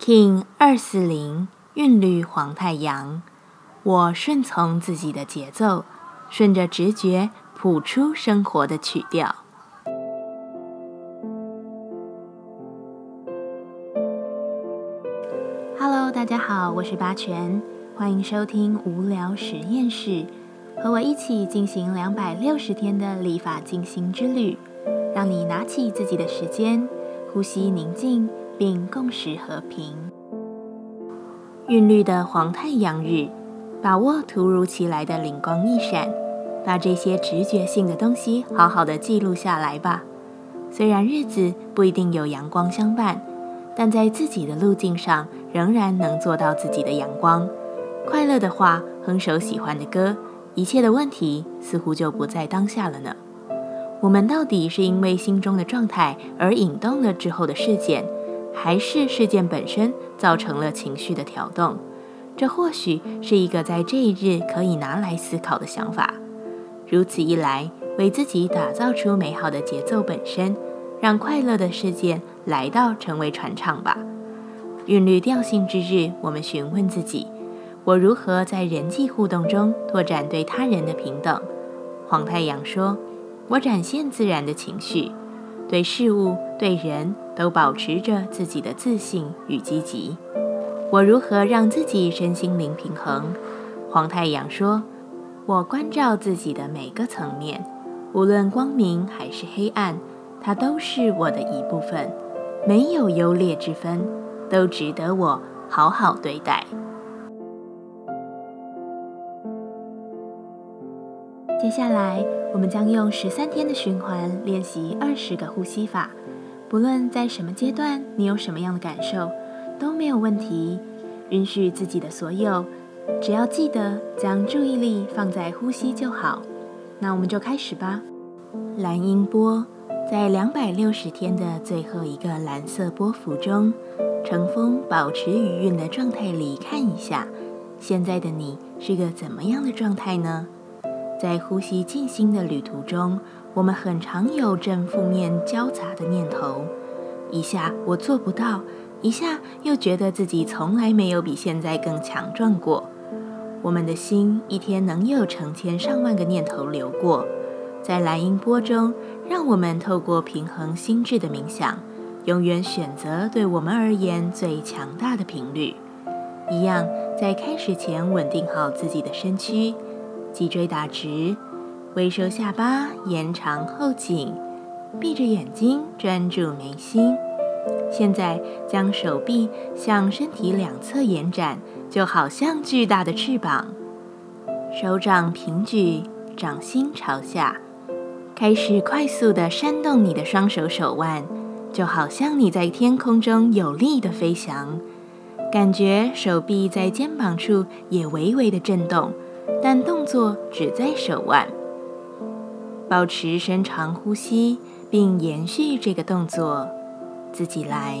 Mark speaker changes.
Speaker 1: King 二四零韵律黄太阳，我顺从自己的节奏，顺着直觉谱出生活的曲调。Hello，大家好，我是八全，欢迎收听无聊实验室，和我一起进行两百六十天的立法进行之旅，让你拿起自己的时间，呼吸宁静。并共识和平。韵律的黄太阳日，把握突如其来的灵光一闪，把这些直觉性的东西好好的记录下来吧。虽然日子不一定有阳光相伴，但在自己的路径上，仍然能做到自己的阳光。快乐的话，哼首喜欢的歌，一切的问题似乎就不在当下了呢。我们到底是因为心中的状态而引动了之后的事件？还是事件本身造成了情绪的调动，这或许是一个在这一日可以拿来思考的想法。如此一来，为自己打造出美好的节奏本身，让快乐的事件来到，成为传唱吧。韵律调性之日，我们询问自己：我如何在人际互动中拓展对他人的平等？黄太阳说：“我展现自然的情绪。”对事物、对人都保持着自己的自信与积极。我如何让自己身心灵平衡？黄太阳说：“我关照自己的每个层面，无论光明还是黑暗，它都是我的一部分，没有优劣之分，都值得我好好对待。”接下来，我们将用十三天的循环练习二十个呼吸法。不论在什么阶段，你有什么样的感受，都没有问题。允许自己的所有，只要记得将注意力放在呼吸就好。那我们就开始吧。蓝音波在两百六十天的最后一个蓝色波幅中，乘风保持余韵的状态里看一下，现在的你是个怎么样的状态呢？在呼吸静心的旅途中，我们很常有正负面交杂的念头，一下我做不到，一下又觉得自己从来没有比现在更强壮过。我们的心一天能有成千上万个念头流过，在蓝音波中，让我们透过平衡心智的冥想，永远选择对我们而言最强大的频率。一样，在开始前稳定好自己的身躯。脊椎打直，微收下巴，延长后颈，闭着眼睛专注眉心。现在将手臂向身体两侧延展，就好像巨大的翅膀。手掌平举，掌心朝下，开始快速的扇动你的双手手腕，就好像你在天空中有力的飞翔。感觉手臂在肩膀处也微微的震动。但动作只在手腕，保持深长呼吸，并延续这个动作，自己来。